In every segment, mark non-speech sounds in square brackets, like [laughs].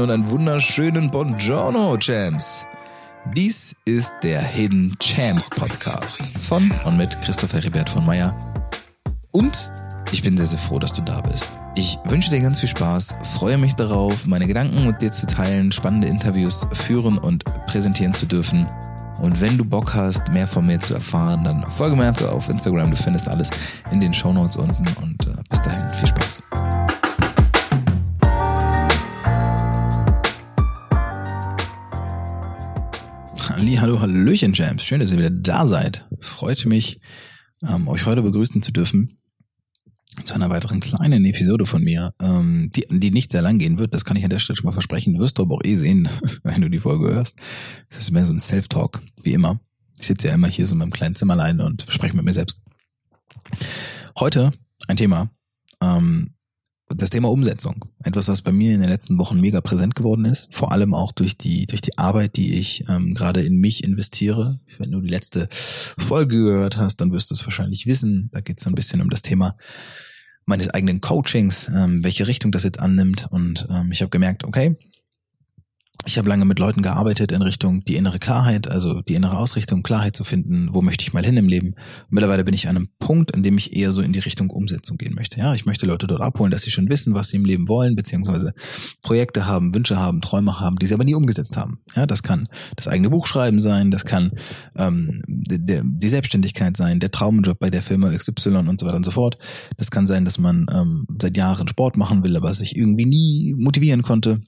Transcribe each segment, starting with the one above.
Moin und einen wunderschönen Buongiorno, Champs. Dies ist der Hidden Champs Podcast von und mit Christoph Heribert von Meyer. Und ich bin sehr, sehr froh, dass du da bist. Ich wünsche dir ganz viel Spaß, freue mich darauf, meine Gedanken mit dir zu teilen, spannende Interviews führen und präsentieren zu dürfen. Und wenn du Bock hast, mehr von mir zu erfahren, dann folge mir einfach auf Instagram. Du findest alles in den Show Notes unten. Und äh, bis dahin, viel Spaß. Halli, hallo, hallöchen, Jams. Schön, dass ihr wieder da seid. Freut mich, ähm, euch heute begrüßen zu dürfen zu einer weiteren kleinen Episode von mir, ähm, die, die nicht sehr lang gehen wird. Das kann ich an der Stelle schon mal versprechen. Wirst du aber auch eh sehen, [laughs] wenn du die Folge hörst. Das ist mehr so ein Self-Talk, wie immer. Ich sitze ja immer hier so in meinem kleinen Zimmer allein und spreche mit mir selbst. Heute ein Thema, ähm, das Thema Umsetzung. Etwas, was bei mir in den letzten Wochen mega präsent geworden ist. Vor allem auch durch die, durch die Arbeit, die ich ähm, gerade in mich investiere. Wenn du die letzte Folge gehört hast, dann wirst du es wahrscheinlich wissen. Da geht es so ein bisschen um das Thema meines eigenen Coachings, ähm, welche Richtung das jetzt annimmt. Und ähm, ich habe gemerkt, okay, ich habe lange mit Leuten gearbeitet in Richtung die innere Klarheit, also die innere Ausrichtung, Klarheit zu finden, wo möchte ich mal hin im Leben. Mittlerweile bin ich an einem Punkt, in dem ich eher so in die Richtung Umsetzung gehen möchte. Ja, ich möchte Leute dort abholen, dass sie schon wissen, was sie im Leben wollen, beziehungsweise Projekte haben, Wünsche haben, Träume haben, die sie aber nie umgesetzt haben. Ja, das kann das eigene Buch schreiben sein, das kann ähm, der, die Selbstständigkeit sein, der Traumjob bei der Firma XY und so weiter und so fort. Das kann sein, dass man ähm, seit Jahren Sport machen will, aber sich irgendwie nie motivieren konnte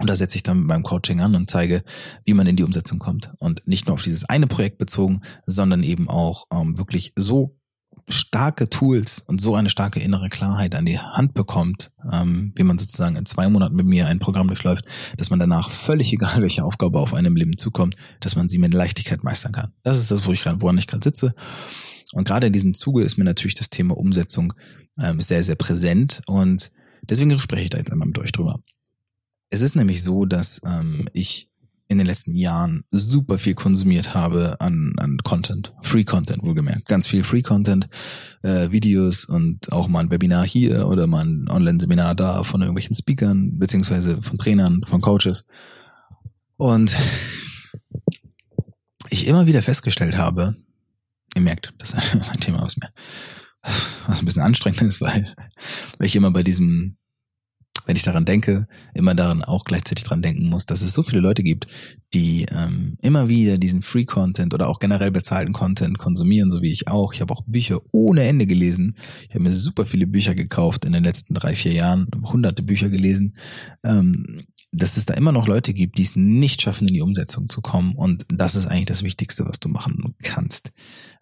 und da setze ich dann meinem Coaching an und zeige, wie man in die Umsetzung kommt. Und nicht nur auf dieses eine Projekt bezogen, sondern eben auch ähm, wirklich so starke Tools und so eine starke innere Klarheit an die Hand bekommt, ähm, wie man sozusagen in zwei Monaten mit mir ein Programm durchläuft, dass man danach völlig [laughs] egal, welche Aufgabe auf einem Leben zukommt, dass man sie mit Leichtigkeit meistern kann. Das ist das, wo ich woran ich gerade sitze. Und gerade in diesem Zuge ist mir natürlich das Thema Umsetzung ähm, sehr, sehr präsent und deswegen spreche ich da jetzt einmal mit euch drüber. Es ist nämlich so, dass ähm, ich in den letzten Jahren super viel konsumiert habe an, an Content, Free Content wohlgemerkt, ganz viel Free Content, äh, Videos und auch mal ein Webinar hier oder mal ein Online-Seminar da von irgendwelchen Speakern beziehungsweise von Trainern, von Coaches. Und [laughs] ich immer wieder festgestellt habe, ihr merkt, das ist [laughs] ein Thema, was mir was ein bisschen anstrengend ist, weil, weil ich immer bei diesem wenn ich daran denke, immer daran auch gleichzeitig dran denken muss, dass es so viele Leute gibt, die ähm, immer wieder diesen Free Content oder auch generell bezahlten Content konsumieren, so wie ich auch. Ich habe auch Bücher ohne Ende gelesen. Ich habe mir super viele Bücher gekauft in den letzten drei, vier Jahren, hunderte Bücher gelesen. Ähm, dass es da immer noch Leute gibt, die es nicht schaffen, in die Umsetzung zu kommen. Und das ist eigentlich das Wichtigste, was du machen kannst.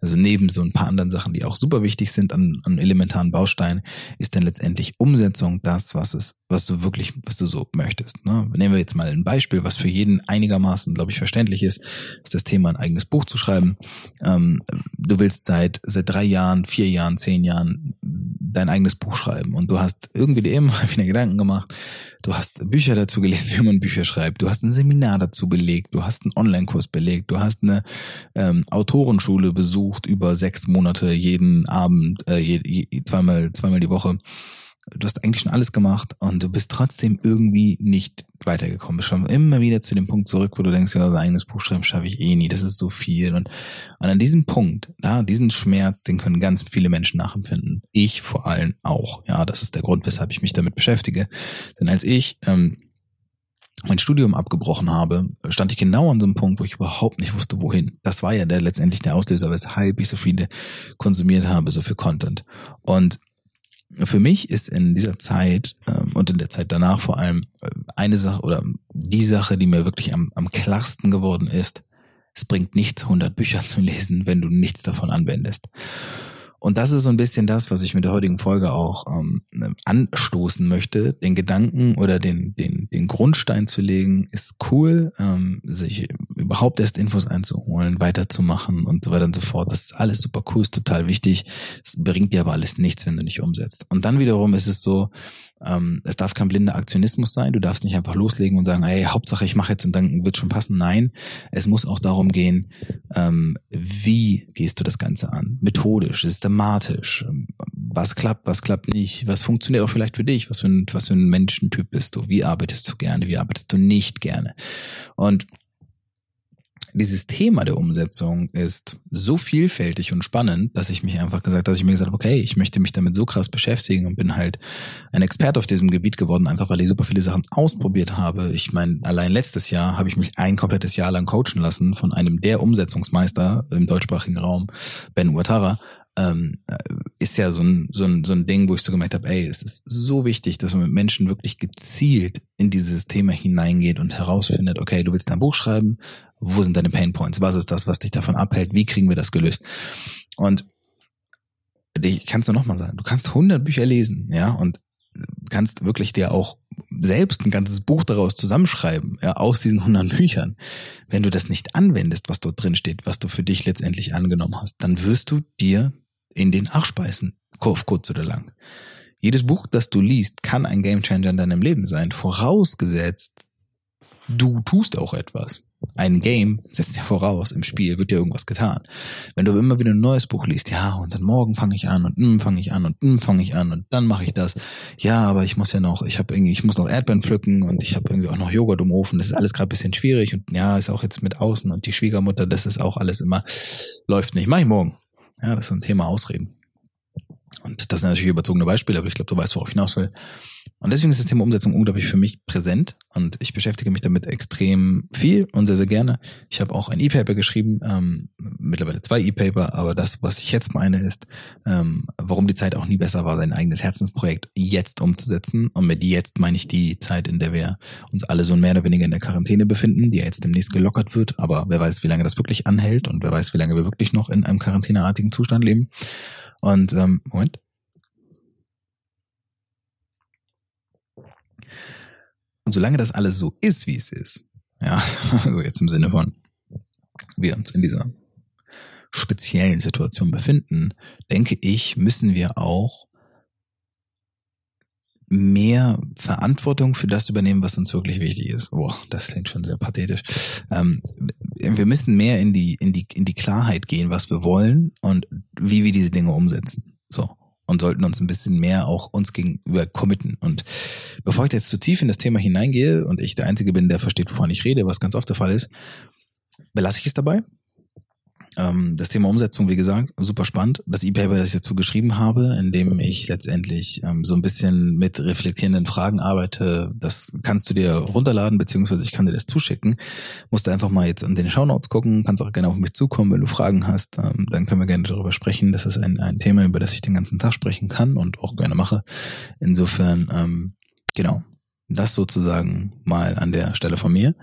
Also neben so ein paar anderen Sachen, die auch super wichtig sind an, an elementaren Bausteinen, ist dann letztendlich Umsetzung das, was es, was du wirklich, was du so möchtest. Ne? Nehmen wir jetzt mal ein Beispiel, was für jeden einigermaßen, glaube ich, verständlich ist, ist das Thema, ein eigenes Buch zu schreiben. Ähm, du willst seit seit drei Jahren, vier Jahren, zehn Jahren dein eigenes Buch schreiben. Und du hast irgendwie dir immer [laughs] wieder Gedanken gemacht, du hast Bücher dazu gelesen, [laughs] wie man Bücher schreibt, du hast ein Seminar dazu belegt, du hast einen Online-Kurs belegt, du hast eine ähm, Autorenschule besucht über sechs Monate jeden Abend, äh, je, je, zweimal, zweimal die Woche. Du hast eigentlich schon alles gemacht und du bist trotzdem irgendwie nicht weitergekommen. Du schon immer wieder zu dem Punkt zurück, wo du denkst, ja, ein eigenes Buch schreiben schaffe ich eh nie, das ist so viel. Und, und an diesem Punkt, ja, diesen Schmerz, den können ganz viele Menschen nachempfinden. Ich vor allem auch. Ja, das ist der Grund, weshalb ich mich damit beschäftige. Denn als ich ähm, mein Studium abgebrochen habe, stand ich genau an so einem Punkt, wo ich überhaupt nicht wusste, wohin. Das war ja der letztendlich der Auslöser, weshalb ich so viele konsumiert habe, so viel Content. Und für mich ist in dieser Zeit ähm, und in der Zeit danach vor allem äh, eine Sache oder die Sache, die mir wirklich am, am klarsten geworden ist, es bringt nichts, 100 Bücher zu lesen, wenn du nichts davon anwendest. Und das ist so ein bisschen das, was ich mit der heutigen Folge auch ähm, anstoßen möchte. Den Gedanken oder den, den, den Grundstein zu legen, ist cool, ähm, sich überhaupt erst Infos einzuholen, weiterzumachen und so weiter und so fort. Das ist alles super cool, ist total wichtig. Es bringt dir aber alles nichts, wenn du nicht umsetzt. Und dann wiederum ist es so, ähm, es darf kein blinder Aktionismus sein. Du darfst nicht einfach loslegen und sagen, hey, Hauptsache ich mache jetzt und dann wird schon passen. Nein, es muss auch darum gehen, ähm, wie gehst du das Ganze an? Methodisch, systematisch. Was klappt, was klappt nicht, was funktioniert auch vielleicht für dich, was für ein, was für ein Menschentyp bist du, wie arbeitest du gerne, wie arbeitest du nicht gerne. Und dieses Thema der Umsetzung ist so vielfältig und spannend, dass ich mich einfach gesagt, dass ich mir gesagt habe, okay, ich möchte mich damit so krass beschäftigen und bin halt ein Experte auf diesem Gebiet geworden, einfach weil ich super viele Sachen ausprobiert habe. Ich meine, allein letztes Jahr habe ich mich ein komplettes Jahr lang coachen lassen von einem der Umsetzungsmeister im deutschsprachigen Raum, Ben Uatara, ähm, ist ja so ein, so, ein, so ein Ding, wo ich so gemerkt habe, ey, es ist so wichtig, dass man mit Menschen wirklich gezielt in dieses Thema hineingeht und herausfindet, okay, du willst ein Buch schreiben, wo sind deine Pain Points? Was ist das, was dich davon abhält? Wie kriegen wir das gelöst? Und ich kannst du nochmal sagen, du kannst 100 Bücher lesen, ja, und kannst wirklich dir auch selbst ein ganzes Buch daraus zusammenschreiben, ja, aus diesen 100 Büchern. Wenn du das nicht anwendest, was dort drin steht, was du für dich letztendlich angenommen hast, dann wirst du dir in den Arsch beißen, kurz oder lang. Jedes Buch, das du liest, kann ein Gamechanger in deinem Leben sein, vorausgesetzt, du tust auch etwas ein Game setzt ja voraus, im Spiel wird ja irgendwas getan. Wenn du immer wieder ein neues Buch liest, ja, und dann morgen fange ich an und mm, fange ich an und mm, fange ich an und dann mache ich das. Ja, aber ich muss ja noch, ich habe irgendwie, ich muss noch Erdbeeren pflücken und ich habe irgendwie auch noch Joghurt im Ofen. Das ist alles gerade bisschen schwierig und ja, ist auch jetzt mit außen und die Schwiegermutter, das ist auch alles immer, läuft nicht. Mach ich morgen. Ja, das ist so ein Thema Ausreden. Und das sind natürlich überzogene Beispiele, aber ich glaube, du weißt, worauf ich hinaus will. Und deswegen ist das Thema Umsetzung unglaublich für mich präsent und ich beschäftige mich damit extrem viel und sehr, sehr gerne. Ich habe auch ein E-Paper geschrieben, ähm, mittlerweile zwei E-Paper, aber das, was ich jetzt meine, ist, ähm, warum die Zeit auch nie besser war, sein eigenes Herzensprojekt jetzt umzusetzen. Und mit jetzt meine ich die Zeit, in der wir uns alle so mehr oder weniger in der Quarantäne befinden, die ja jetzt demnächst gelockert wird, aber wer weiß, wie lange das wirklich anhält und wer weiß, wie lange wir wirklich noch in einem quarantäneartigen Zustand leben. Und ähm, Moment. Und solange das alles so ist, wie es ist, ja, [laughs] also jetzt im Sinne von, wir uns in dieser speziellen Situation befinden, denke ich, müssen wir auch mehr Verantwortung für das übernehmen, was uns wirklich wichtig ist. Boah, das klingt schon sehr pathetisch. Ähm, wir müssen mehr in die, in die, in die Klarheit gehen, was wir wollen und wie wir diese Dinge umsetzen. So und sollten uns ein bisschen mehr auch uns gegenüber committen. Und bevor ich jetzt zu tief in das Thema hineingehe und ich der Einzige bin, der versteht, wovon ich rede, was ganz oft der Fall ist, belasse ich es dabei das Thema Umsetzung, wie gesagt, super spannend. Das E-Paper, das ich dazu geschrieben habe, in dem ich letztendlich ähm, so ein bisschen mit reflektierenden Fragen arbeite, das kannst du dir runterladen, beziehungsweise ich kann dir das zuschicken. Musst du einfach mal jetzt in den Shownotes gucken, kannst auch gerne auf mich zukommen, wenn du Fragen hast, ähm, dann können wir gerne darüber sprechen. Das ist ein, ein Thema, über das ich den ganzen Tag sprechen kann und auch gerne mache. Insofern, ähm, genau, das sozusagen mal an der Stelle von mir.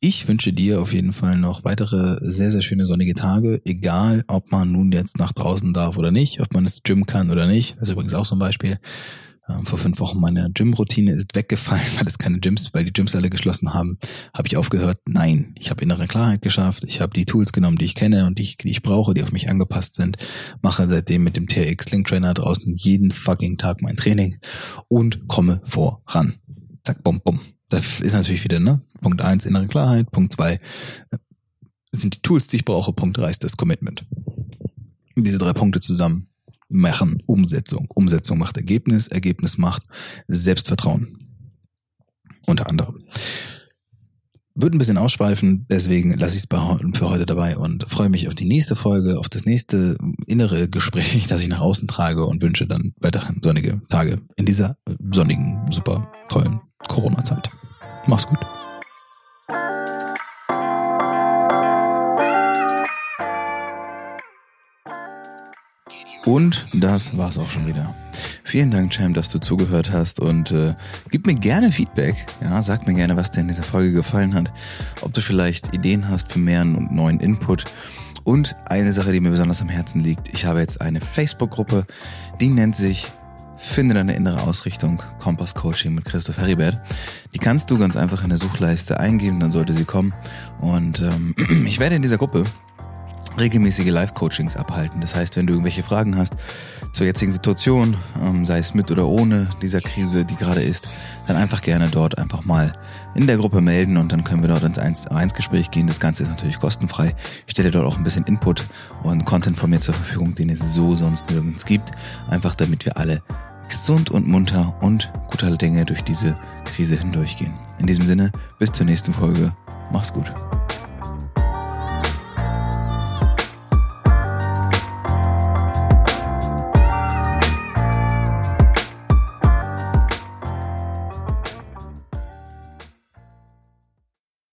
Ich wünsche dir auf jeden Fall noch weitere sehr, sehr schöne sonnige Tage, egal ob man nun jetzt nach draußen darf oder nicht, ob man ins Gym kann oder nicht. Das ist übrigens auch so ein Beispiel. Ähm, vor fünf Wochen meine Gym-Routine ist weggefallen, [laughs] weil es keine Gyms, weil die Gyms alle geschlossen haben. Habe ich aufgehört? Nein. Ich habe innere Klarheit geschafft. Ich habe die Tools genommen, die ich kenne und die ich, die ich brauche, die auf mich angepasst sind. Mache seitdem mit dem TRX Link Trainer draußen jeden fucking Tag mein Training und komme voran zack, bum, bum. Das ist natürlich wieder, ne? Punkt eins innere Klarheit. Punkt zwei äh, sind die Tools, die ich brauche. Punkt drei ist das Commitment. Diese drei Punkte zusammen machen Umsetzung. Umsetzung macht Ergebnis, Ergebnis macht Selbstvertrauen. Unter anderem. Wird ein bisschen ausschweifen, deswegen lasse ich es für heute dabei und freue mich auf die nächste Folge, auf das nächste innere Gespräch, [laughs] das ich nach außen trage und wünsche dann weiterhin sonnige Tage in dieser sonnigen, super tollen Corona-Zeit. Mach's gut. Und das war's auch schon wieder. Vielen Dank, Cham, dass du zugehört hast und äh, gib mir gerne Feedback. Ja, sag mir gerne, was dir in dieser Folge gefallen hat. Ob du vielleicht Ideen hast für mehr und neuen Input. Und eine Sache, die mir besonders am Herzen liegt. Ich habe jetzt eine Facebook-Gruppe, die nennt sich Finde deine innere Ausrichtung, Kompass Coaching mit Christoph Heribert. Die kannst du ganz einfach in der Suchleiste eingeben, dann sollte sie kommen. Und ähm, [clears throat] ich werde in dieser Gruppe regelmäßige Live-Coachings abhalten. Das heißt, wenn du irgendwelche Fragen hast zur jetzigen Situation, ähm, sei es mit oder ohne dieser Krise, die gerade ist, dann einfach gerne dort einfach mal in der Gruppe melden und dann können wir dort ins 1 1 Gespräch gehen. Das Ganze ist natürlich kostenfrei. Ich stelle dort auch ein bisschen Input und Content von mir zur Verfügung, den es so sonst nirgends gibt. Einfach damit wir alle gesund und munter und guter Dinge durch diese Krise hindurchgehen. In diesem Sinne, bis zur nächsten Folge. Mach's gut.